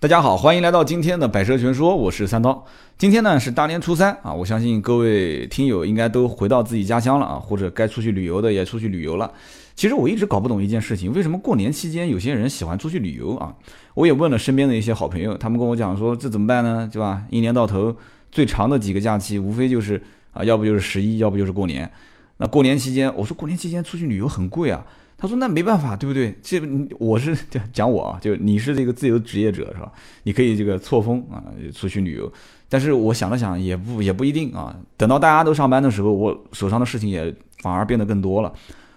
大家好，欢迎来到今天的百车全说，我是三刀。今天呢是大年初三啊，我相信各位听友应该都回到自己家乡了啊，或者该出去旅游的也出去旅游了。其实我一直搞不懂一件事情，为什么过年期间有些人喜欢出去旅游啊？我也问了身边的一些好朋友，他们跟我讲说这怎么办呢？对吧？一年到头最长的几个假期，无非就是啊，要不就是十一，要不就是过年。那过年期间，我说过年期间出去旅游很贵啊。他说：“那没办法，对不对？这我是讲我啊，就你是这个自由职业者是吧？你可以这个错峰啊出去旅游，但是我想了想，也不也不一定啊。等到大家都上班的时候，我手上的事情也反而变得更多了。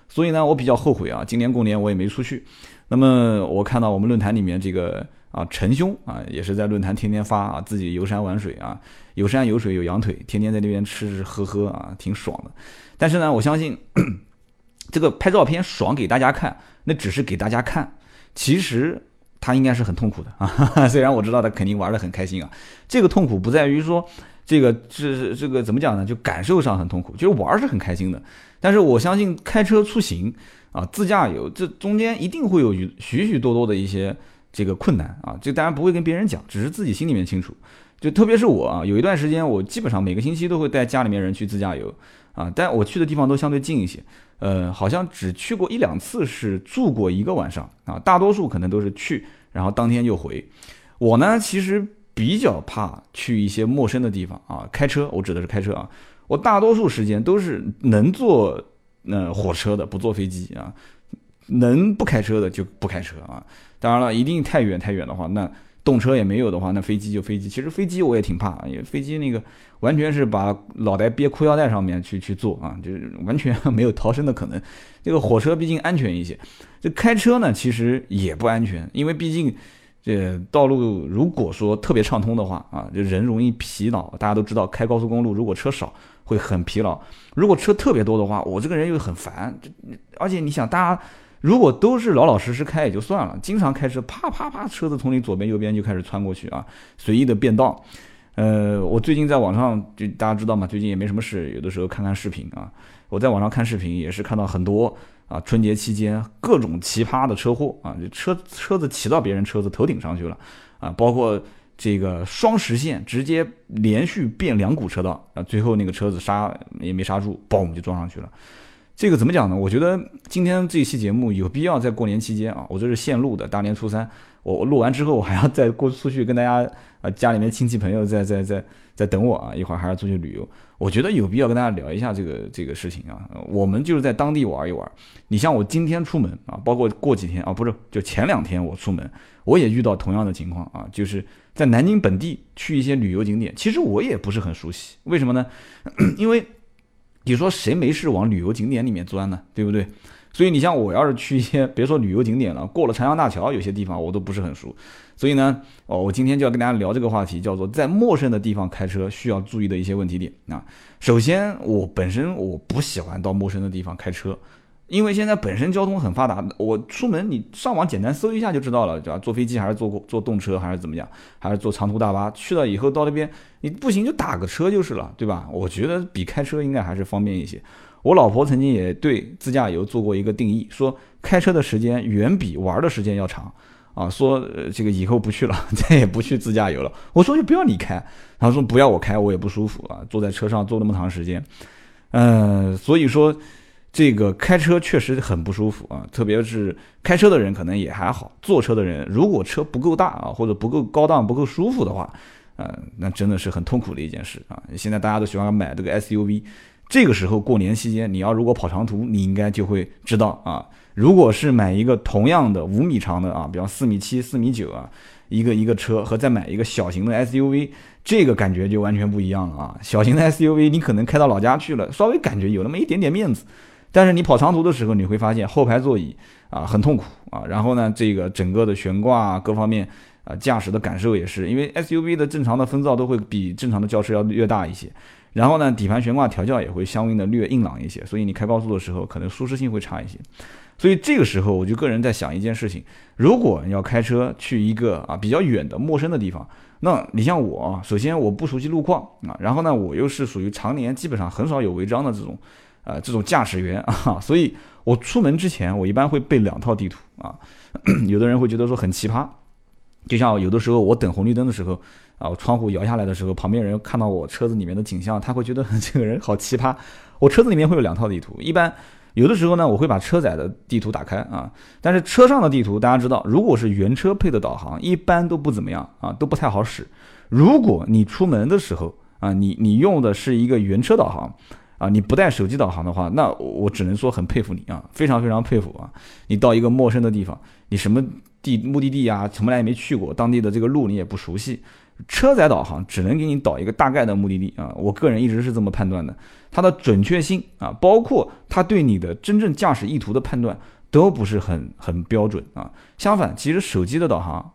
所以呢，我比较后悔啊，今年过年我也没出去。那么我看到我们论坛里面这个啊陈兄啊，也是在论坛天天发啊自己游山玩水啊，有山有水有羊腿，天天在那边吃吃喝喝啊，挺爽的。但是呢，我相信。”这个拍照片爽给大家看，那只是给大家看，其实他应该是很痛苦的啊。虽然我知道他肯定玩得很开心啊，这个痛苦不在于说这个是这个怎么讲呢？就感受上很痛苦，就是玩是很开心的。但是我相信开车出行啊，自驾游这中间一定会有许许多多的一些这个困难啊。这当然不会跟别人讲，只是自己心里面清楚。就特别是我啊，有一段时间我基本上每个星期都会带家里面人去自驾游啊，但我去的地方都相对近一些。呃，好像只去过一两次，是住过一个晚上啊。大多数可能都是去，然后当天就回。我呢，其实比较怕去一些陌生的地方啊。开车，我指的是开车啊。我大多数时间都是能坐呃火车的，不坐飞机啊。能不开车的就不开车啊。当然了，一定太远太远的话，那。动车也没有的话，那飞机就飞机。其实飞机我也挺怕，因为飞机那个完全是把脑袋憋裤腰带上面去去坐啊，就是完全没有逃生的可能。这个火车毕竟安全一些，这开车呢其实也不安全，因为毕竟这道路如果说特别畅通的话啊，就人容易疲劳。大家都知道，开高速公路如果车少会很疲劳，如果车特别多的话，我这个人又很烦。而且你想，大家。如果都是老老实实开也就算了，经常开车啪啪啪，车子从你左边右边就开始穿过去啊，随意的变道。呃，我最近在网上就大家知道嘛，最近也没什么事，有的时候看看视频啊。我在网上看视频也是看到很多啊，春节期间各种奇葩的车祸啊，就车车子骑到别人车子头顶上去了啊，包括这个双实线直接连续变两股车道啊，最后那个车子刹也没刹住，嘣就撞上去了。这个怎么讲呢？我觉得今天这一期节目有必要在过年期间啊，我这是现录的，大年初三，我录完之后我还要再过出去跟大家啊家里面亲戚朋友在在在在等我啊，一会儿还要出去旅游，我觉得有必要跟大家聊一下这个这个事情啊。我们就是在当地玩一玩。你像我今天出门啊，包括过几天啊，不是就前两天我出门，我也遇到同样的情况啊，就是在南京本地去一些旅游景点，其实我也不是很熟悉，为什么呢？因为。你说谁没事往旅游景点里面钻呢？对不对？所以你像我要是去一些，别说旅游景点了，过了长江大桥，有些地方我都不是很熟。所以呢，哦，我今天就要跟大家聊这个话题，叫做在陌生的地方开车需要注意的一些问题点啊。首先，我本身我不喜欢到陌生的地方开车。因为现在本身交通很发达，我出门你上网简单搜一下就知道了，对吧？坐飞机还是坐坐动车还是怎么样，还是坐长途大巴？去了以后到那边你不行就打个车就是了，对吧？我觉得比开车应该还是方便一些。我老婆曾经也对自驾游做过一个定义，说开车的时间远比玩的时间要长啊，说这个以后不去了，再也不去自驾游了。我说就不要你开，他说不要我开我也不舒服啊，坐在车上坐那么长时间，嗯，所以说。这个开车确实很不舒服啊，特别是开车的人可能也还好，坐车的人如果车不够大啊，或者不够高档、不够舒服的话，呃，那真的是很痛苦的一件事啊。现在大家都喜欢买这个 SUV，这个时候过年期间，你要如果跑长途，你应该就会知道啊，如果是买一个同样的五米长的啊，比方四米七、四米九啊，一个一个车和再买一个小型的 SUV，这个感觉就完全不一样了啊。小型的 SUV 你可能开到老家去了，稍微感觉有那么一点点面子。但是你跑长途的时候，你会发现后排座椅啊很痛苦啊，然后呢，这个整个的悬挂各方面啊，驾驶的感受也是，因为 SUV 的正常的风噪都会比正常的轿车要略大一些，然后呢，底盘悬挂调教也会相应的略硬朗一些，所以你开高速的时候可能舒适性会差一些。所以这个时候我就个人在想一件事情，如果你要开车去一个啊比较远的陌生的地方，那你像我，首先我不熟悉路况啊，然后呢，我又是属于常年基本上很少有违章的这种。呃，这种驾驶员啊，所以我出门之前，我一般会备两套地图啊。有的人会觉得说很奇葩，就像有的时候我等红绿灯的时候，啊，窗户摇下来的时候，旁边人看到我车子里面的景象，他会觉得 这个人好奇葩。我车子里面会有两套地图，一般有的时候呢，我会把车载的地图打开啊，但是车上的地图大家知道，如果是原车配的导航，一般都不怎么样啊，都不太好使。如果你出门的时候啊，你你用的是一个原车导航。啊，你不带手机导航的话，那我只能说很佩服你啊，非常非常佩服啊！你到一个陌生的地方，你什么地目的地啊，从来也没去过，当地的这个路你也不熟悉，车载导航只能给你导一个大概的目的地啊。我个人一直是这么判断的，它的准确性啊，包括它对你的真正驾驶意图的判断都不是很很标准啊。相反，其实手机的导航。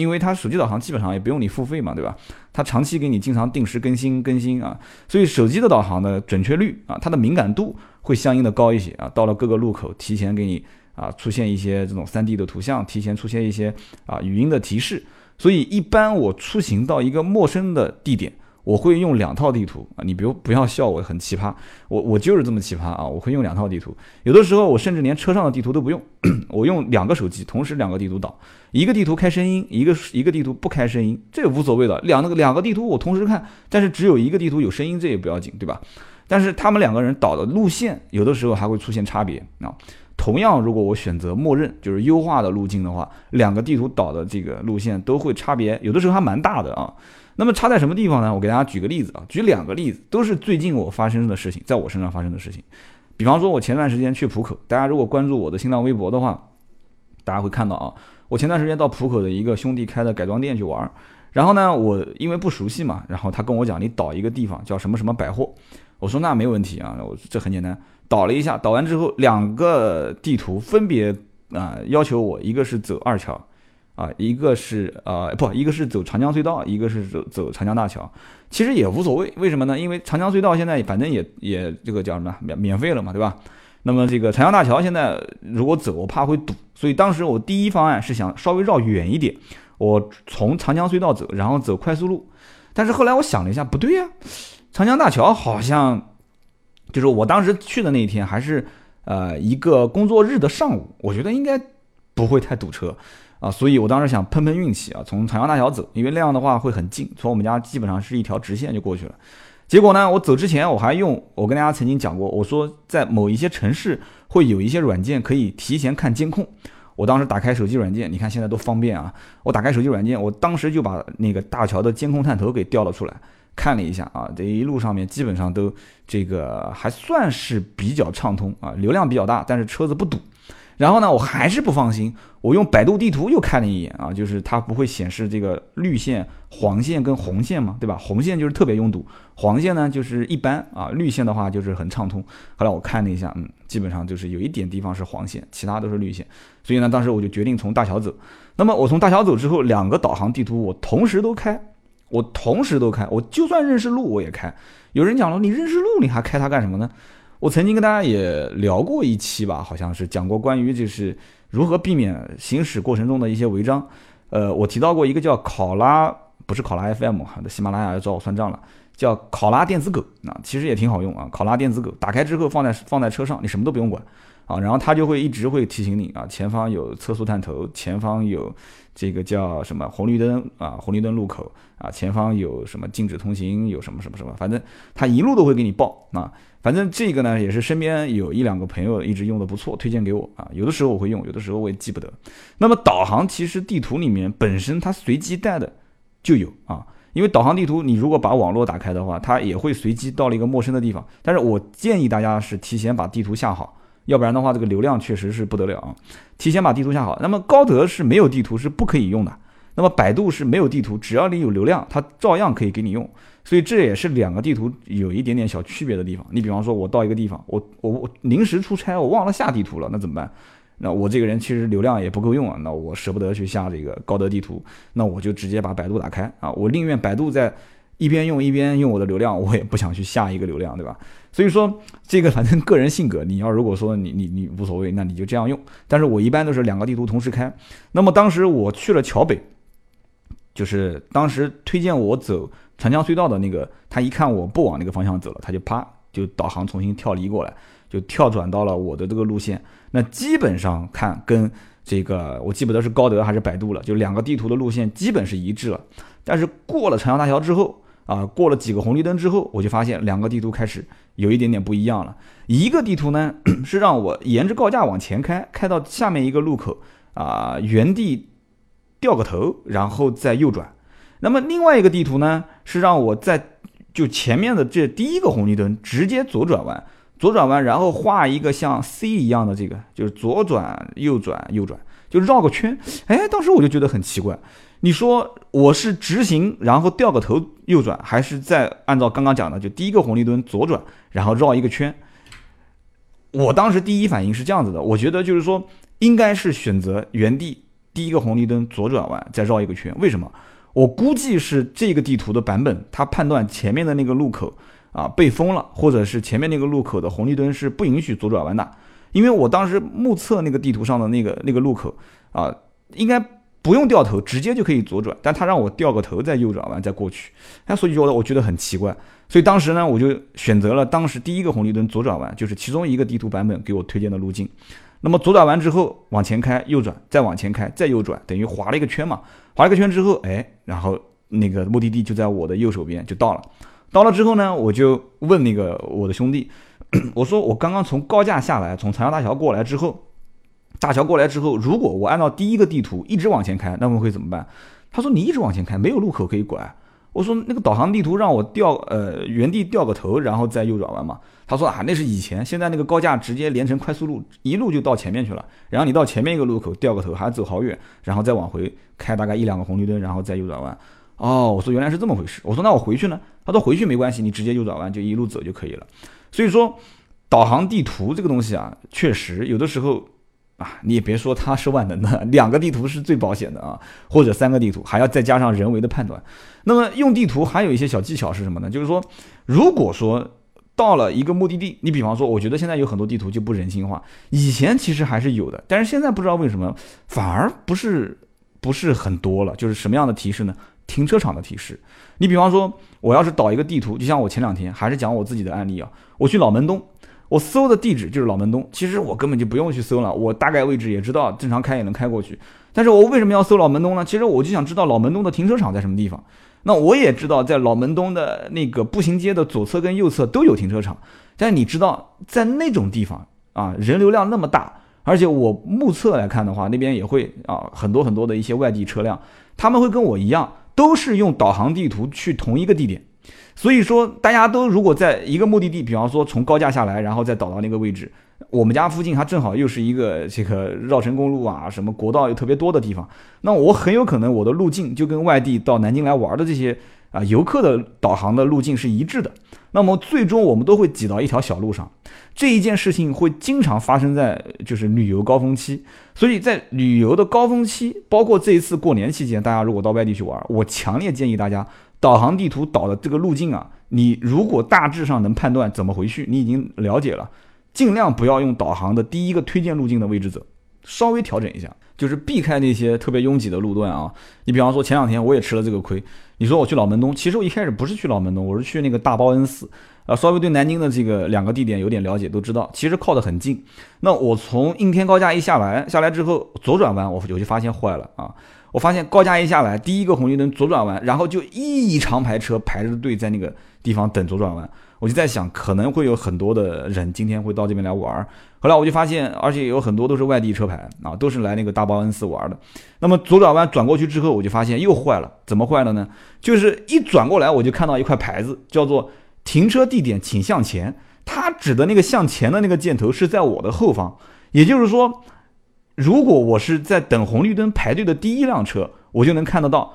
因为它手机导航基本上也不用你付费嘛，对吧？它长期给你经常定时更新更新啊，所以手机的导航的准确率啊，它的敏感度会相应的高一些啊。到了各个路口，提前给你啊出现一些这种 3D 的图像，提前出现一些啊语音的提示。所以一般我出行到一个陌生的地点。我会用两套地图啊，你不不要笑我很奇葩，我我就是这么奇葩啊！我会用两套地图，有的时候我甚至连车上的地图都不用，我用两个手机同时两个地图导，一个地图开声音，一个一个地图不开声音，这也无所谓的，两那个两个地图我同时看，但是只有一个地图有声音，这也不要紧，对吧？但是他们两个人导的路线有的时候还会出现差别啊。同样，如果我选择默认就是优化的路径的话，两个地图导的这个路线都会差别，有的时候还蛮大的啊。那么差在什么地方呢？我给大家举个例子啊，举两个例子，都是最近我发生的事情，在我身上发生的事情。比方说，我前段时间去浦口，大家如果关注我的新浪微博的话，大家会看到啊，我前段时间到浦口的一个兄弟开的改装店去玩，然后呢，我因为不熟悉嘛，然后他跟我讲，你导一个地方叫什么什么百货，我说那没问题啊，我这很简单，导了一下，导完之后，两个地图分别啊要求我，一个是走二桥。啊，一个是呃不，一个是走长江隧道，一个是走走长江大桥，其实也无所谓，为什么呢？因为长江隧道现在反正也也这个叫什么免免费了嘛，对吧？那么这个长江大桥现在如果走，我怕会堵，所以当时我第一方案是想稍微绕远一点，我从长江隧道走，然后走快速路。但是后来我想了一下，不对呀，长江大桥好像就是我当时去的那一天还是呃一个工作日的上午，我觉得应该不会太堵车。啊，所以我当时想碰碰运气啊，从长江大桥走，因为那样的话会很近，从我们家基本上是一条直线就过去了。结果呢，我走之前我还用，我跟大家曾经讲过，我说在某一些城市会有一些软件可以提前看监控。我当时打开手机软件，你看现在多方便啊！我打开手机软件，我当时就把那个大桥的监控探头给调了出来，看了一下啊，这一路上面基本上都这个还算是比较畅通啊，流量比较大，但是车子不堵。然后呢，我还是不放心。我用百度地图又看了一眼啊，就是它不会显示这个绿线、黄线跟红线嘛，对吧？红线就是特别拥堵，黄线呢就是一般啊，绿线的话就是很畅通。后来我看了一下，嗯，基本上就是有一点地方是黄线，其他都是绿线。所以呢，当时我就决定从大桥走。那么我从大桥走之后，两个导航地图我同时都开，我同时都开，我就算认识路我也开。有人讲了，你认识路你还开它干什么呢？我曾经跟大家也聊过一期吧，好像是讲过关于就是如何避免行驶过程中的一些违章。呃，我提到过一个叫考拉，不是考拉 FM 哈，喜马拉雅要找我算账了，叫考拉电子狗啊，其实也挺好用啊。考拉电子狗打开之后放在放在车上，你什么都不用管啊，然后它就会一直会提醒你啊，前方有测速探头，前方有这个叫什么红绿灯啊，红绿灯路口啊，前方有什么禁止通行，有什么什么什么，反正它一路都会给你报啊。反正这个呢，也是身边有一两个朋友一直用的不错，推荐给我啊。有的时候我会用，有的时候我也记不得。那么导航其实地图里面本身它随机带的就有啊，因为导航地图你如果把网络打开的话，它也会随机到了一个陌生的地方。但是我建议大家是提前把地图下好，要不然的话这个流量确实是不得了啊。提前把地图下好。那么高德是没有地图是不可以用的，那么百度是没有地图，只要你有流量，它照样可以给你用。所以这也是两个地图有一点点小区别的地方。你比方说，我到一个地方，我我我临时出差，我忘了下地图了，那怎么办？那我这个人其实流量也不够用啊，那我舍不得去下这个高德地图，那我就直接把百度打开啊。我宁愿百度在一边用一边用我的流量，我也不想去下一个流量，对吧？所以说这个反正个人性格，你要如果说你你你无所谓，那你就这样用。但是我一般都是两个地图同时开。那么当时我去了桥北，就是当时推荐我走。长江隧道的那个，他一看我不往那个方向走了，他就啪就导航重新跳离过来，就跳转到了我的这个路线。那基本上看跟这个我记不得是高德还是百度了，就两个地图的路线基本是一致了。但是过了长江大桥之后啊，过了几个红绿灯之后，我就发现两个地图开始有一点点不一样了。一个地图呢是让我沿着高架往前开，开到下面一个路口啊，原地掉个头，然后再右转。那么另外一个地图呢是让我在就前面的这第一个红绿灯直接左转弯，左转弯，然后画一个像 C 一样的这个，就是左转右转右转，就绕个圈。哎，当时我就觉得很奇怪。你说我是直行，然后掉个头右转，还是再按照刚刚讲的，就第一个红绿灯左转，然后绕一个圈？我当时第一反应是这样子的，我觉得就是说应该是选择原地第一个红绿灯左转弯，再绕一个圈。为什么？我估计是这个地图的版本，它判断前面的那个路口啊被封了，或者是前面那个路口的红绿灯是不允许左转弯的。因为我当时目测那个地图上的那个那个路口啊，应该。不用掉头，直接就可以左转，但他让我掉个头再右转弯再过去，哎，所以说我觉得很奇怪，所以当时呢，我就选择了当时第一个红绿灯左转弯，就是其中一个地图版本给我推荐的路径。那么左转完之后往前开，右转，再往前开，再右转，等于划了一个圈嘛，划了个圈之后，哎，然后那个目的地就在我的右手边就到了。到了之后呢，我就问那个我的兄弟，我说我刚刚从高架下来，从长江大桥过来之后。大桥过来之后，如果我按照第一个地图一直往前开，那么会怎么办？他说你一直往前开，没有路口可以拐。我说那个导航地图让我掉呃原地掉个头，然后再右转弯嘛。他说啊那是以前，现在那个高架直接连成快速路，一路就到前面去了。然后你到前面一个路口掉个头，还要走好远，然后再往回开大概一两个红绿灯，然后再右转弯。哦，我说原来是这么回事。我说那我回去呢？他说回去没关系，你直接右转弯就一路走就可以了。所以说导航地图这个东西啊，确实有的时候。啊，你也别说它是万能的，两个地图是最保险的啊，或者三个地图还要再加上人为的判断。那么用地图还有一些小技巧是什么呢？就是说，如果说到了一个目的地，你比方说，我觉得现在有很多地图就不人性化，以前其实还是有的，但是现在不知道为什么反而不是不是很多了。就是什么样的提示呢？停车场的提示。你比方说，我要是导一个地图，就像我前两天还是讲我自己的案例啊，我去老门东。我搜的地址就是老门东，其实我根本就不用去搜了，我大概位置也知道，正常开也能开过去。但是我为什么要搜老门东呢？其实我就想知道老门东的停车场在什么地方。那我也知道，在老门东的那个步行街的左侧跟右侧都有停车场。但你知道，在那种地方啊，人流量那么大，而且我目测来看的话，那边也会啊很多很多的一些外地车辆，他们会跟我一样，都是用导航地图去同一个地点。所以说，大家都如果在一个目的地，比方说从高架下来，然后再导到那个位置，我们家附近它正好又是一个这个绕城公路啊，什么国道又特别多的地方，那我很有可能我的路径就跟外地到南京来玩的这些啊游客的导航的路径是一致的。那么最终我们都会挤到一条小路上，这一件事情会经常发生在就是旅游高峰期。所以在旅游的高峰期，包括这一次过年期间，大家如果到外地去玩，我强烈建议大家。导航地图导的这个路径啊，你如果大致上能判断怎么回去，你已经了解了，尽量不要用导航的第一个推荐路径的位置走，稍微调整一下，就是避开那些特别拥挤的路段啊。你比方说前两天我也吃了这个亏，你说我去老门东，其实我一开始不是去老门东，我是去那个大报恩寺，啊，稍微对南京的这个两个地点有点了解，都知道其实靠得很近。那我从应天高架一下来，下来之后左转弯，我我就发现坏了啊。我发现高架一下来，第一个红绿灯左转弯，然后就一长排车排着队在那个地方等左转弯。我就在想，可能会有很多的人今天会到这边来玩。后来我就发现，而且有很多都是外地车牌啊，都是来那个大报恩寺玩的。那么左转弯转过去之后，我就发现又坏了。怎么坏了呢？就是一转过来，我就看到一块牌子，叫做“停车地点请向前”。它指的那个向前的那个箭头是在我的后方，也就是说。如果我是在等红绿灯排队的第一辆车，我就能看得到。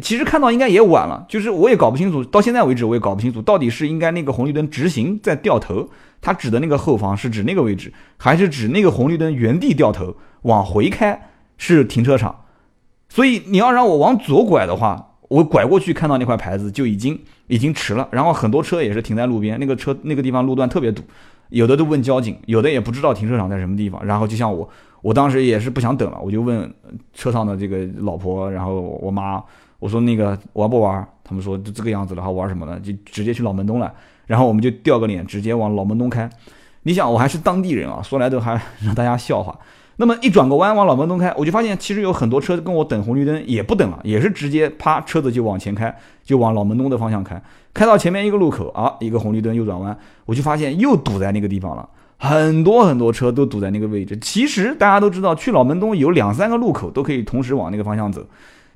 其实看到应该也晚了，就是我也搞不清楚，到现在为止我也搞不清楚，到底是应该那个红绿灯直行再掉头，它指的那个后方是指那个位置，还是指那个红绿灯原地掉头往回开是停车场？所以你要让我往左拐的话，我拐过去看到那块牌子就已经已经迟了。然后很多车也是停在路边，那个车那个地方路段特别堵，有的都问交警，有的也不知道停车场在什么地方。然后就像我。我当时也是不想等了，我就问车上的这个老婆，然后我妈，我说那个玩不玩？他们说就这个样子了，还玩什么呢？就直接去老门东了。然后我们就掉个脸，直接往老门东开。你想，我还是当地人啊，说来都还让大家笑话。那么一转个弯往老门东开，我就发现其实有很多车跟我等红绿灯也不等了，也是直接啪车子就往前开，就往老门东的方向开。开到前面一个路口啊，一个红绿灯右转弯，我就发现又堵在那个地方了，很多很多车都堵在那个位置。其实大家都知道，去老门东有两三个路口都可以同时往那个方向走，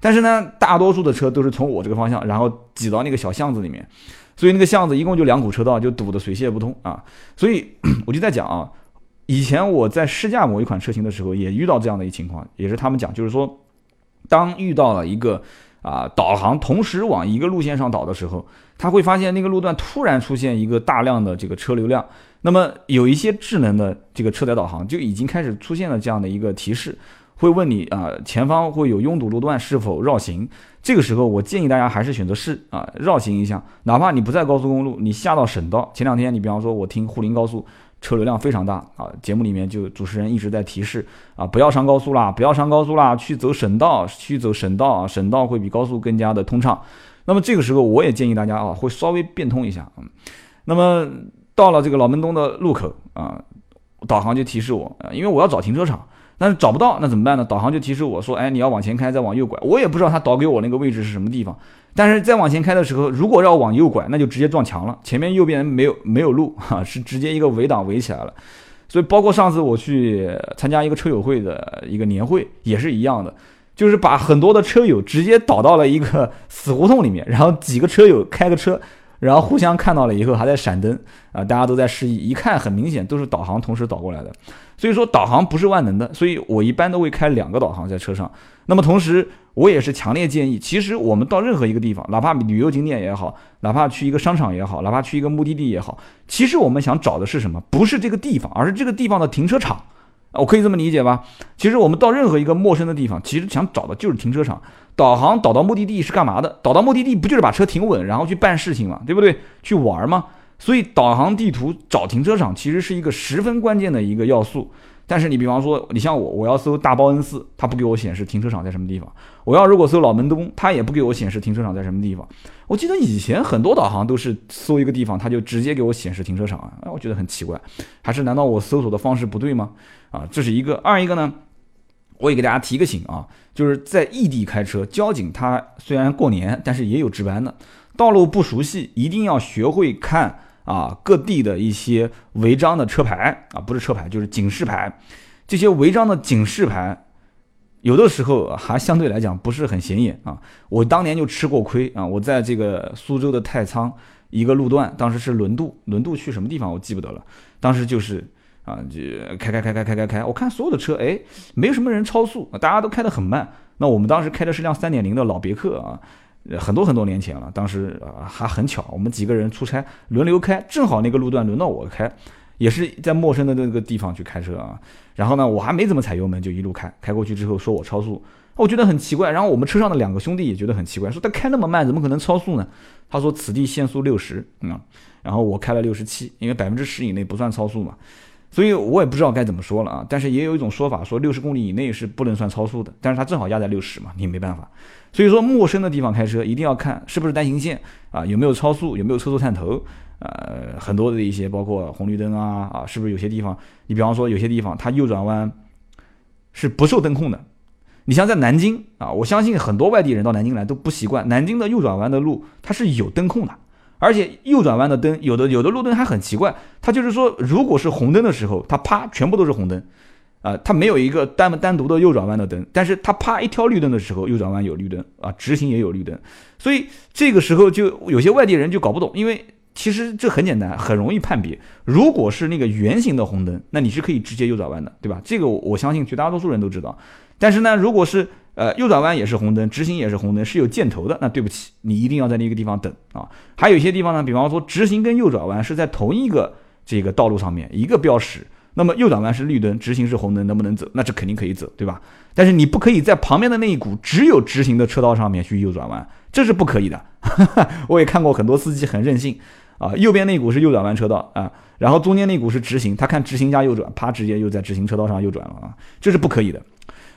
但是呢，大多数的车都是从我这个方向，然后挤到那个小巷子里面，所以那个巷子一共就两股车道，就堵得水泄不通啊。所以我就在讲啊。以前我在试驾某一款车型的时候，也遇到这样的一情况，也是他们讲，就是说，当遇到了一个啊导航同时往一个路线上导的时候，他会发现那个路段突然出现一个大量的这个车流量，那么有一些智能的这个车载导航就已经开始出现了这样的一个提示，会问你啊前方会有拥堵路段是否绕行，这个时候我建议大家还是选择是啊绕行一下，哪怕你不在高速公路，你下到省道，前两天你比方说我听沪宁高速。车流量非常大啊！节目里面就主持人一直在提示啊，不要上高速啦，不要上高速啦，去走省道，去走省道啊，省道会比高速更加的通畅。那么这个时候，我也建议大家啊，会稍微变通一下。嗯，那么到了这个老门东的路口啊，导航就提示我啊，因为我要找停车场。但是找不到，那怎么办呢？导航就提示我说：“哎，你要往前开，再往右拐。”我也不知道他导给我那个位置是什么地方。但是再往前开的时候，如果要往右拐，那就直接撞墙了。前面右边没有没有路哈，是直接一个围挡围起来了。所以包括上次我去参加一个车友会的一个年会也是一样的，就是把很多的车友直接导到了一个死胡同里面，然后几个车友开个车。然后互相看到了以后还在闪灯啊，大家都在示意，一看很明显都是导航同时导过来的，所以说导航不是万能的，所以我一般都会开两个导航在车上。那么同时我也是强烈建议，其实我们到任何一个地方，哪怕旅游景点也好，哪怕去一个商场也好，哪怕去一个目的地也好，其实我们想找的是什么？不是这个地方，而是这个地方的停车场。我可以这么理解吧？其实我们到任何一个陌生的地方，其实想找的就是停车场。导航导到目的地是干嘛的？导到目的地不就是把车停稳，然后去办事情嘛，对不对？去玩嘛？所以导航地图找停车场其实是一个十分关键的一个要素。但是你比方说，你像我，我要搜大报恩寺，它不给我显示停车场在什么地方；我要如果搜老门东，它也不给我显示停车场在什么地方。我记得以前很多导航都是搜一个地方，它就直接给我显示停车场啊，我觉得很奇怪，还是难道我搜索的方式不对吗？啊，这是一个。二一个呢，我也给大家提个醒啊，就是在异地开车，交警他虽然过年，但是也有值班的，道路不熟悉，一定要学会看。啊，各地的一些违章的车牌啊，不是车牌就是警示牌，这些违章的警示牌，有的时候还相对来讲不是很显眼啊。我当年就吃过亏啊，我在这个苏州的太仓一个路段，当时是轮渡，轮渡去什么地方我记不得了，当时就是啊，就开开开开开开开，我看所有的车哎，没有什么人超速，大家都开得很慢。那我们当时开的是辆三点零的老别克啊。很多很多年前了，当时啊还很巧，我们几个人出差轮流开，正好那个路段轮到我开，也是在陌生的那个地方去开车啊。然后呢，我还没怎么踩油门就一路开，开过去之后说我超速，我觉得很奇怪。然后我们车上的两个兄弟也觉得很奇怪，说他开那么慢，怎么可能超速呢？他说此地限速六十，嗯，然后我开了六十七，因为百分之十以内不算超速嘛。所以我也不知道该怎么说了啊。但是也有一种说法说六十公里以内是不能算超速的，但是他正好压在六十嘛，你没办法。所以说，陌生的地方开车一定要看是不是单行线啊，有没有超速，有没有车速探头，呃，很多的一些包括红绿灯啊啊，是不是有些地方，你比方说有些地方它右转弯是不受灯控的。你像在南京啊，我相信很多外地人到南京来都不习惯，南京的右转弯的路它是有灯控的，而且右转弯的灯有的有的路灯还很奇怪，它就是说如果是红灯的时候，它啪全部都是红灯。啊，它没有一个单单独的右转弯的灯，但是它啪一挑绿灯的时候，右转弯有绿灯啊，直行也有绿灯，所以这个时候就有些外地人就搞不懂，因为其实这很简单，很容易判别。如果是那个圆形的红灯，那你是可以直接右转弯的，对吧？这个我相信绝大多数人都知道。但是呢，如果是呃右转弯也是红灯，直行也是红灯，是有箭头的，那对不起，你一定要在那个地方等啊。还有一些地方呢，比方说直行跟右转弯是在同一个这个道路上面一个标识。那么右转弯是绿灯，直行是红灯，能不能走？那这肯定可以走，对吧？但是你不可以在旁边的那一股只有直行的车道上面去右转弯，这是不可以的。我也看过很多司机很任性啊，右边那股是右转弯车道啊，然后中间那股是直行，他看直行加右转，啪，直接又在直行车道上右转了啊，这是不可以的。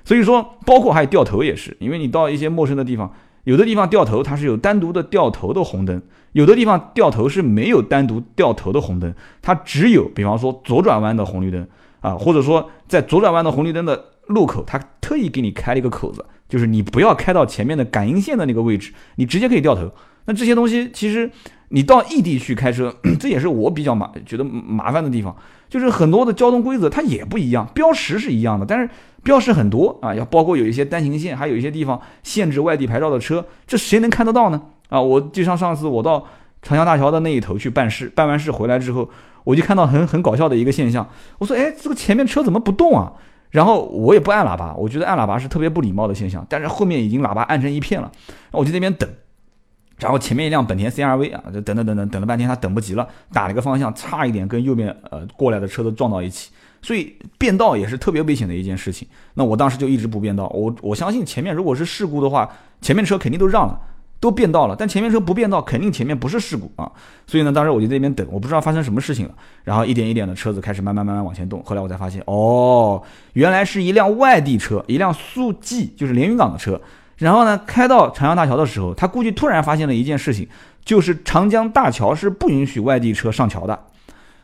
所以说，包括还有掉头也是，因为你到一些陌生的地方。有的地方掉头，它是有单独的掉头的红灯；有的地方掉头是没有单独掉头的红灯，它只有比方说左转弯的红绿灯啊，或者说在左转弯的红绿灯的路口，它特意给你开了一个口子，就是你不要开到前面的感应线的那个位置，你直接可以掉头。那这些东西其实你到异地去开车，这也是我比较麻觉得麻烦的地方，就是很多的交通规则它也不一样，标识是一样的，但是标识很多啊，要包括有一些单行线，还有一些地方限制外地牌照的车，这谁能看得到呢？啊，我就像上次我到长江大桥的那一头去办事，办完事回来之后，我就看到很很搞笑的一个现象，我说，哎，这个前面车怎么不动啊？然后我也不按喇叭，我觉得按喇叭是特别不礼貌的现象，但是后面已经喇叭按成一片了，我就那边等。然后前面一辆本田 CRV 啊，就等等等等等了半天，他等不及了，打了个方向，差一点跟右边呃过来的车子撞到一起，所以变道也是特别危险的一件事情。那我当时就一直不变道，我我相信前面如果是事故的话，前面车肯定都让了，都变道了，但前面车不变道，肯定前面不是事故啊。所以呢，当时我就在那边等，我不知道发生什么事情了。然后一点一点的车子开始慢慢慢慢往前动，后来我才发现，哦，原来是一辆外地车，一辆速记就是连云港的车。然后呢，开到长江大桥的时候，他估计突然发现了一件事情，就是长江大桥是不允许外地车上桥的。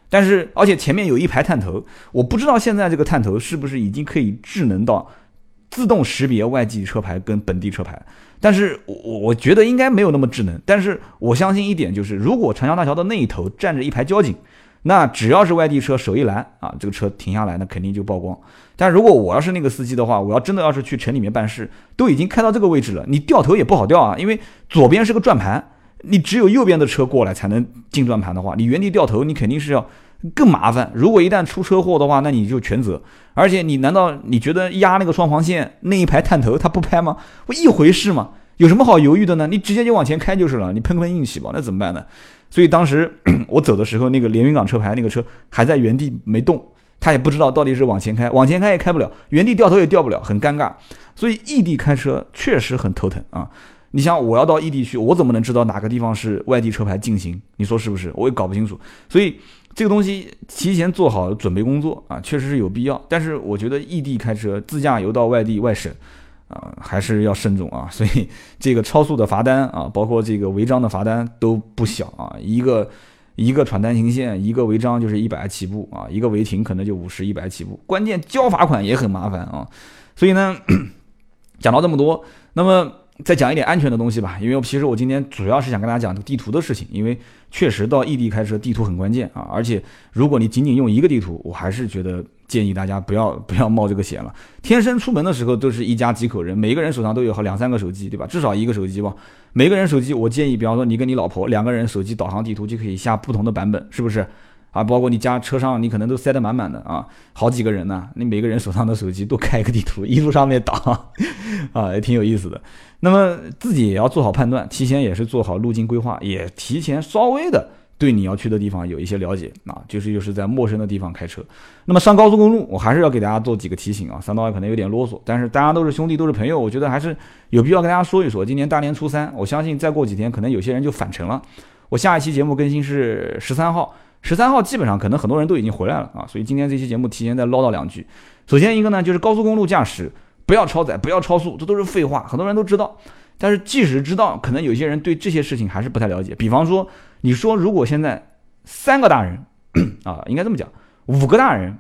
但是，而且前面有一排探头，我不知道现在这个探头是不是已经可以智能到自动识别外地车牌跟本地车牌。但是我我觉得应该没有那么智能。但是我相信一点就是，如果长江大桥的那一头站着一排交警。那只要是外地车手一拦啊，这个车停下来，那肯定就曝光。但如果我要是那个司机的话，我要真的要是去城里面办事，都已经开到这个位置了，你掉头也不好掉啊，因为左边是个转盘，你只有右边的车过来才能进转盘的话，你原地掉头，你肯定是要更麻烦。如果一旦出车祸的话，那你就全责。而且你难道你觉得压那个双黄线那一排探头他不拍吗？不一回事吗？有什么好犹豫的呢？你直接就往前开就是了，你碰碰运气吧，那怎么办呢？所以当时 我走的时候，那个连云港车牌那个车还在原地没动，他也不知道到底是往前开，往前开也开不了，原地掉头也掉不了，很尴尬。所以异地开车确实很头疼啊！你想我要到异地去，我怎么能知道哪个地方是外地车牌进行？你说是不是？我也搞不清楚。所以这个东西提前做好准备工作啊，确实是有必要。但是我觉得异地开车自驾游到外地外省。啊，还是要慎重啊！所以这个超速的罚单啊，包括这个违章的罚单都不小啊。一个一个闯单行线，一个违章就是一百起步啊，一个违停可能就五十、一百起步。关键交罚款也很麻烦啊。所以呢，讲到这么多，那么。再讲一点安全的东西吧，因为其实我今天主要是想跟大家讲地图的事情，因为确实到异地开车地图很关键啊，而且如果你仅仅用一个地图，我还是觉得建议大家不要 不要冒这个险了。天生出门的时候都是一家几口人，每个人手上都有好两三个手机，对吧？至少一个手机吧。每个人手机，我建议，比方说你跟你老婆两个人手机导航地图就可以下不同的版本，是不是？啊，包括你家车上，你可能都塞得满满的啊，好几个人呢，你每个人手上的手机都开一个地图，一路上面导，啊，也挺有意思的。那么自己也要做好判断，提前也是做好路径规划，也提前稍微的对你要去的地方有一些了解啊，就是就是在陌生的地方开车。那么上高速公路，我还是要给大家做几个提醒啊，三刀可能有点啰嗦，但是大家都是兄弟都是朋友，我觉得还是有必要跟大家说一说。今年大年初三，我相信再过几天可能有些人就返程了。我下一期节目更新是十三号。十三号基本上可能很多人都已经回来了啊，所以今天这期节目提前再唠叨两句。首先一个呢，就是高速公路驾驶不要超载，不要超速，这都是废话，很多人都知道。但是即使知道，可能有些人对这些事情还是不太了解。比方说，你说如果现在三个大人 啊，应该这么讲，五个大人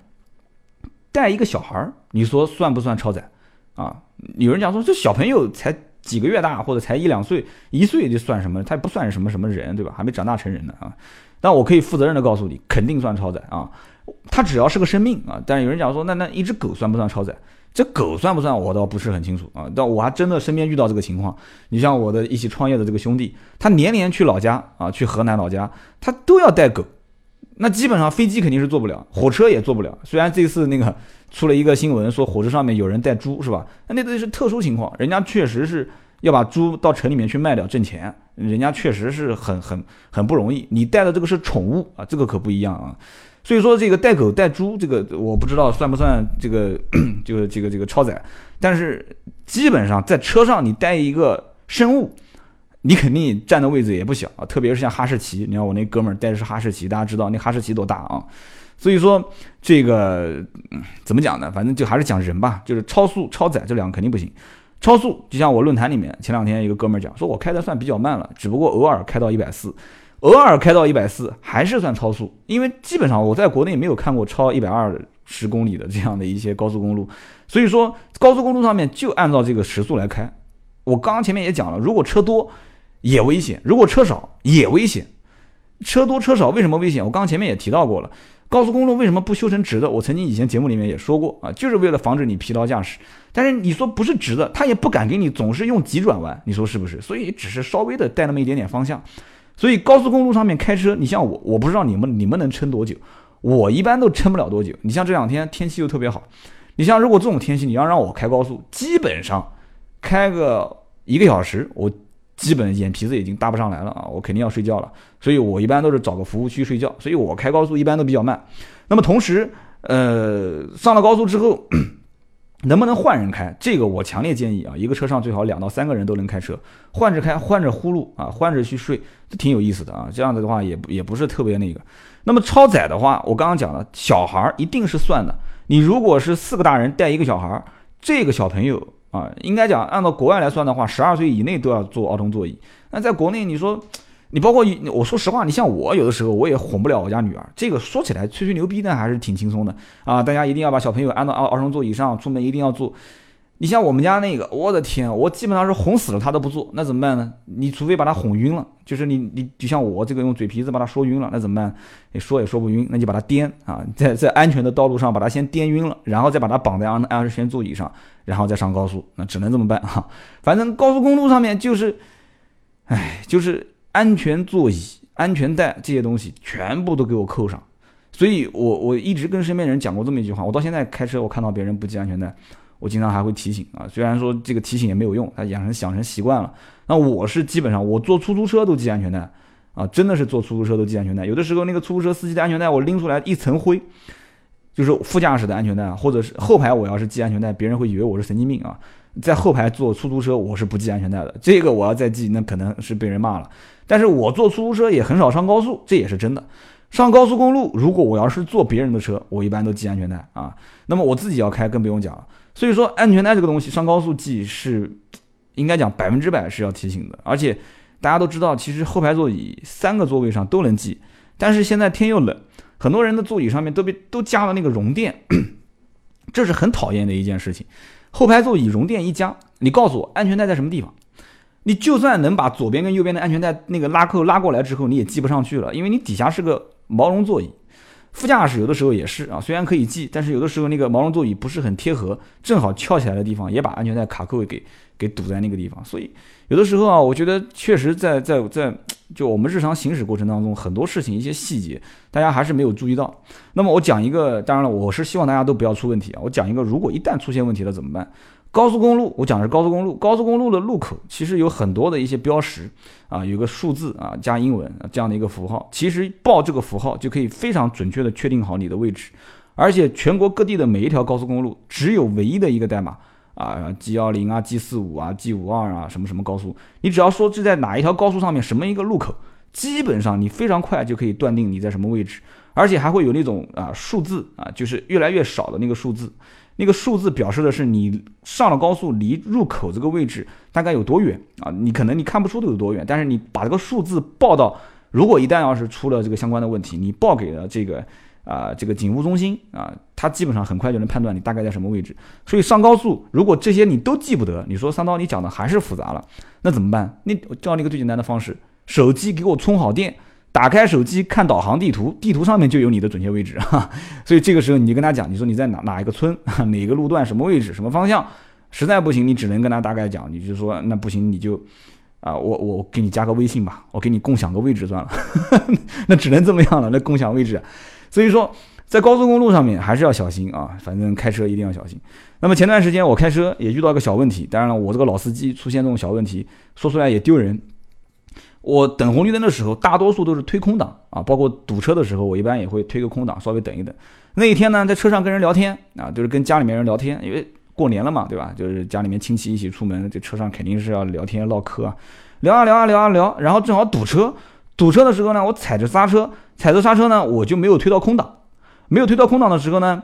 带一个小孩儿，你说算不算超载啊？有人讲说这小朋友才几个月大，或者才一两岁，一岁就算什么？他也不算什么什么人，对吧？还没长大成人呢啊。但我可以负责任的告诉你，肯定算超载啊！它只要是个生命啊！但是有人讲说，那那一只狗算不算超载？这狗算不算？我倒不是很清楚啊！但我还真的身边遇到这个情况。你像我的一起创业的这个兄弟，他年年去老家啊，去河南老家，他都要带狗。那基本上飞机肯定是坐不了，火车也坐不了。虽然这次那个出了一个新闻，说火车上面有人带猪，是吧？那那都是特殊情况，人家确实是。要把猪到城里面去卖掉挣钱，人家确实是很很很不容易。你带的这个是宠物啊，这个可不一样啊。所以说这个带狗带猪，这个我不知道算不算这个这个这个这个超载。但是基本上在车上你带一个生物，你肯定占的位置也不小啊。特别是像哈士奇，你看我那哥们儿带的是哈士奇，大家知道那哈士奇多大啊？所以说这个怎么讲呢？反正就还是讲人吧，就是超速超载这两个肯定不行。超速，就像我论坛里面前两天一个哥们儿讲，说我开的算比较慢了，只不过偶尔开到一百四，偶尔开到一百四还是算超速，因为基本上我在国内没有看过超一百二十公里的这样的一些高速公路，所以说高速公路上面就按照这个时速来开。我刚刚前面也讲了，如果车多也危险，如果车少也危险。车多车少为什么危险？我刚刚前面也提到过了。高速公路为什么不修成直的？我曾经以前节目里面也说过啊，就是为了防止你疲劳驾驶。但是你说不是直的，他也不敢给你总是用急转弯，你说是不是？所以只是稍微的带那么一点点方向。所以高速公路上面开车，你像我，我不知道你们你们能撑多久，我一般都撑不了多久。你像这两天天气又特别好，你像如果这种天气你要让我开高速，基本上开个一个小时，我。基本眼皮子已经搭不上来了啊，我肯定要睡觉了，所以我一般都是找个服务区睡觉，所以我开高速一般都比较慢。那么同时，呃，上了高速之后，能不能换人开？这个我强烈建议啊，一个车上最好两到三个人都能开车，换着开，换着呼噜啊，换着去睡，这挺有意思的啊。这样子的话也也不是特别那个。那么超载的话，我刚刚讲了，小孩一定是算的。你如果是四个大人带一个小孩，这个小朋友。啊，应该讲，按照国外来算的话，十二岁以内都要坐儿童座椅。那在国内，你说，你包括我说实话，你像我有的时候我也哄不了我家女儿。这个说起来吹吹牛逼呢，还是挺轻松的啊。大家一定要把小朋友安到儿儿童座椅上，出门一定要坐。你像我们家那个，我的天，我基本上是哄死了他都不做，那怎么办呢？你除非把他哄晕了，就是你你就像我这个用嘴皮子把他说晕了，那怎么办？你说也说不晕，那就把他颠啊，在在安全的道路上把他先颠晕了，然后再把他绑在安安全座椅上，然后再上高速，那只能这么办哈。反正高速公路上面就是，哎，就是安全座椅、安全带这些东西全部都给我扣上。所以我我一直跟身边人讲过这么一句话，我到现在开车我看到别人不系安全带。我经常还会提醒啊，虽然说这个提醒也没有用，他养成养成习惯了。那我是基本上我坐出租车都系安全带啊，真的是坐出租车都系安全带。有的时候那个出租车司机的安全带我拎出来一层灰，就是副驾驶的安全带，或者是后排我要是系安全带，别人会以为我是神经病啊。在后排坐出租车我是不系安全带的，这个我要再系那可能是被人骂了。但是我坐出租车也很少上高速，这也是真的。上高速公路如果我要是坐别人的车，我一般都系安全带啊。那么我自己要开更不用讲了。所以说，安全带这个东西上高速系是，应该讲百分之百是要提醒的。而且大家都知道，其实后排座椅三个座位上都能系，但是现在天又冷，很多人的座椅上面都被都加了那个绒垫，这是很讨厌的一件事情。后排座椅绒垫一加，你告诉我安全带在什么地方？你就算能把左边跟右边的安全带那个拉扣拉过来之后，你也系不上去了，因为你底下是个毛绒座椅。副驾驶有的时候也是啊，虽然可以系，但是有的时候那个毛绒座椅不是很贴合，正好翘起来的地方也把安全带卡扣给给堵在那个地方。所以有的时候啊，我觉得确实在在在就我们日常行驶过程当中，很多事情一些细节，大家还是没有注意到。那么我讲一个，当然了，我是希望大家都不要出问题啊。我讲一个，如果一旦出现问题了怎么办？高速公路，我讲的是高速公路。高速公路的路口其实有很多的一些标识啊，有个数字啊加英文这样的一个符号，其实报这个符号就可以非常准确的确定好你的位置。而且全国各地的每一条高速公路只有唯一的一个代码啊，G 幺零啊，G 四五啊，G 五二啊，什么什么高速，你只要说是在哪一条高速上面什么一个路口，基本上你非常快就可以断定你在什么位置，而且还会有那种啊数字啊，就是越来越少的那个数字。那个数字表示的是你上了高速，离入口这个位置大概有多远啊？你可能你看不出都有多远，但是你把这个数字报到，如果一旦要是出了这个相关的问题，你报给了这个啊这个警务中心啊，他基本上很快就能判断你大概在什么位置。所以上高速，如果这些你都记不得，你说三刀你讲的还是复杂了，那怎么办？那我教你一个最简单的方式，手机给我充好电。打开手机看导航地图，地图上面就有你的准确位置哈，所以这个时候你就跟他讲，你说你在哪哪一个村，哪个路段，什么位置，什么方向，实在不行你只能跟他大概讲，你就说那不行你就啊我我给你加个微信吧，我给你共享个位置算了，那只能这么样了，那共享位置，所以说在高速公路上面还是要小心啊，反正开车一定要小心。那么前段时间我开车也遇到一个小问题，当然了我这个老司机出现这种小问题，说出来也丢人。我等红绿灯的时候，大多数都是推空挡啊，包括堵车的时候，我一般也会推个空挡，稍微等一等。那一天呢，在车上跟人聊天啊，就是跟家里面人聊天，因为过年了嘛，对吧？就是家里面亲戚一起出门，这车上肯定是要聊天唠嗑啊，聊啊聊啊聊啊聊。然后正好堵车，堵车的时候呢，我踩着刹车，踩着刹车呢，我就没有推到空挡，没有推到空挡的时候呢，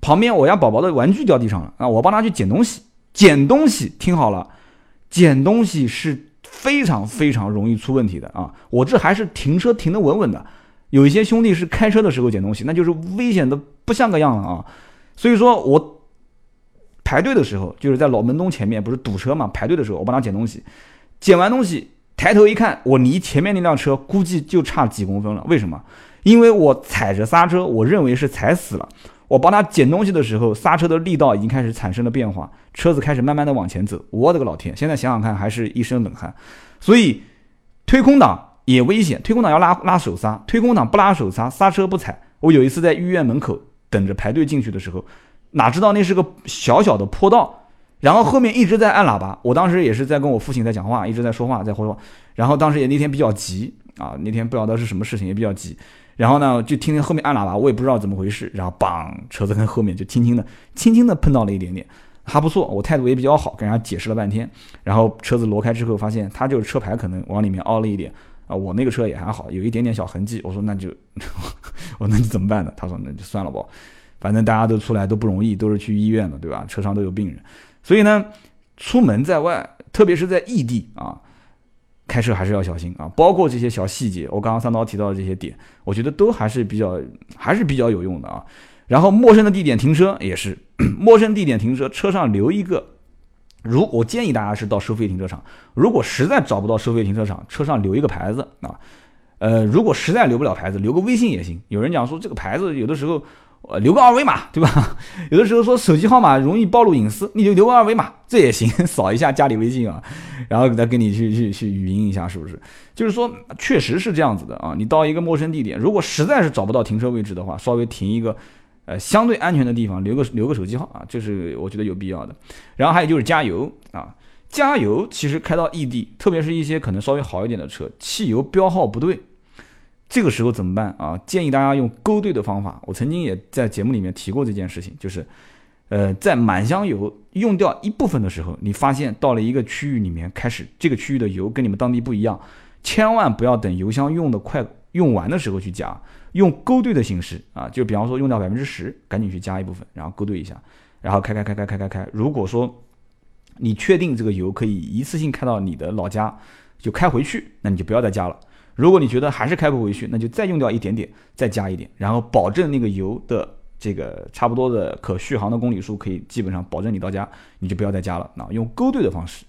旁边我家宝宝的玩具掉地上了啊，我帮他去捡东西，捡东西，听好了，捡东西是。非常非常容易出问题的啊！我这还是停车停得稳稳的，有一些兄弟是开车的时候捡东西，那就是危险的不像个样了啊。所以说我排队的时候，就是在老门东前面不是堵车嘛，排队的时候我帮他捡东西，捡完东西抬头一看，我离前面那辆车估计就差几公分了。为什么？因为我踩着刹车，我认为是踩死了。我帮他捡东西的时候，刹车的力道已经开始产生了变化，车子开始慢慢的往前走。我的个老天！现在想想看，还是一身冷汗。所以推空挡也危险，推空挡要拉拉手刹，推空挡不拉手刹，刹车不踩。我有一次在医院门口等着排队进去的时候，哪知道那是个小小的坡道，然后后面一直在按喇叭。我当时也是在跟我父亲在讲话，一直在说话，在说话。然后当时也那天比较急啊，那天不晓得是什么事情，也比较急。然后呢，就听听后面按喇叭，我也不知道怎么回事。然后梆，车子跟后面就轻轻的、轻轻的碰到了一点点，还不错。我态度也比较好，跟人家解释了半天。然后车子挪开之后，发现他就是车牌可能往里面凹了一点啊。我那个车也还好，有一点点小痕迹。我说那就，我那你怎么办呢？他说那就算了吧，反正大家都出来都不容易，都是去医院的，对吧？车上都有病人，所以呢，出门在外，特别是在异地啊。开车还是要小心啊，包括这些小细节，我刚刚三刀提到的这些点，我觉得都还是比较还是比较有用的啊。然后陌生的地点停车也是，陌生地点停车，车上留一个，如我建议大家是到收费停车场，如果实在找不到收费停车场，车上留一个牌子啊，呃，如果实在留不了牌子，留个微信也行。有人讲说这个牌子有的时候。呃，留个二维码，对吧？有的时候说手机号码容易暴露隐私，你就留个二维码，这也行，扫一下家里微信啊，然后再跟你去去去语音一下，是不是？就是说，确实是这样子的啊。你到一个陌生地点，如果实在是找不到停车位置的话，稍微停一个呃相对安全的地方，留个留个手机号啊，这是我觉得有必要的。然后还有就是加油啊，加油其实开到异地，特别是一些可能稍微好一点的车，汽油标号不对。这个时候怎么办啊？建议大家用勾兑的方法。我曾经也在节目里面提过这件事情，就是，呃，在满箱油用掉一部分的时候，你发现到了一个区域里面，开始这个区域的油跟你们当地不一样，千万不要等油箱用的快用完的时候去加，用勾兑的形式啊，就比方说用掉百分之十，赶紧去加一部分，然后勾兑一下，然后开开开开开开开。如果说你确定这个油可以一次性开到你的老家，就开回去，那你就不要再加了。如果你觉得还是开不回去，那就再用掉一点点，再加一点，然后保证那个油的这个差不多的可续航的公里数可以基本上保证你到家，你就不要再加了。那用勾兑的方式。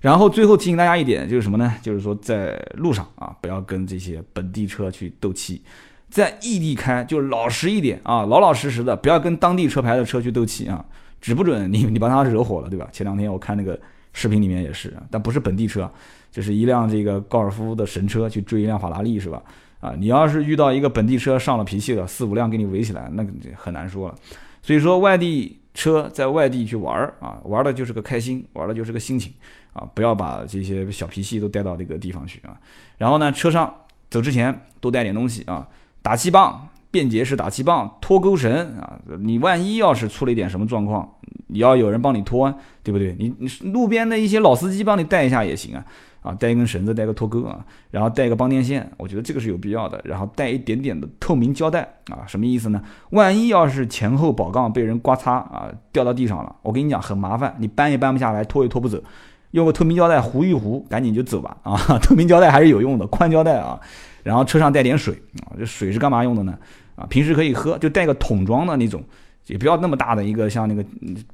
然后最后提醒大家一点就是什么呢？就是说在路上啊，不要跟这些本地车去斗气，在异地开就老实一点啊，老老实实的，不要跟当地车牌的车去斗气啊，指不准你 你把他惹火了，对吧？前两天我看那个视频里面也是，但不是本地车。就是一辆这个高尔夫的神车去追一辆法拉利是吧？啊，你要是遇到一个本地车上了脾气的，四五辆给你围起来，那很难说了。所以说外地车在外地去玩儿啊，玩儿的就是个开心，玩儿的就是个心情啊，不要把这些小脾气都带到这个地方去啊。然后呢，车上走之前多带点东西啊，打气棒、便捷式打气棒、拖钩绳啊，你万一要是出了一点什么状况，你要有人帮你拖，对不对？你你路边的一些老司机帮你带一下也行啊。啊，带一根绳子，带个拖钩啊，然后带一个绑电线，我觉得这个是有必要的。然后带一点点的透明胶带啊，什么意思呢？万一要是前后保杠被人刮擦啊，掉到地上了，我跟你讲很麻烦，你搬也搬不下来，拖也拖不走，用个透明胶带糊一糊，赶紧就走吧啊！透明胶带还是有用的，宽胶带啊。然后车上带点水啊，这水是干嘛用的呢？啊，平时可以喝，就带个桶装的那种，也不要那么大的一个像那个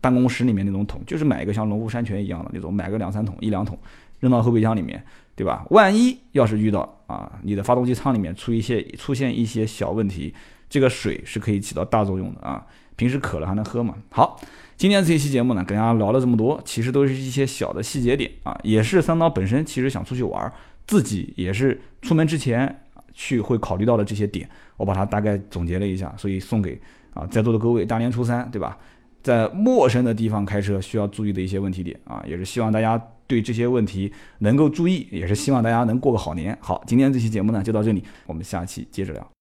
办公室里面那种桶，就是买一个像龙湖山泉一样的那种，买个两三桶一两桶。扔到后备箱里面，对吧？万一要是遇到啊，你的发动机舱里面出一些出现一些小问题，这个水是可以起到大作用的啊。平时渴了还能喝嘛。好，今天这一期节目呢，跟大家聊了这么多，其实都是一些小的细节点啊，也是三刀本身其实想出去玩，自己也是出门之前去会考虑到的这些点，我把它大概总结了一下，所以送给啊在座的各位，大年初三，对吧？在陌生的地方开车需要注意的一些问题点啊，也是希望大家。对这些问题能够注意，也是希望大家能过个好年。好，今天这期节目呢就到这里，我们下期接着聊。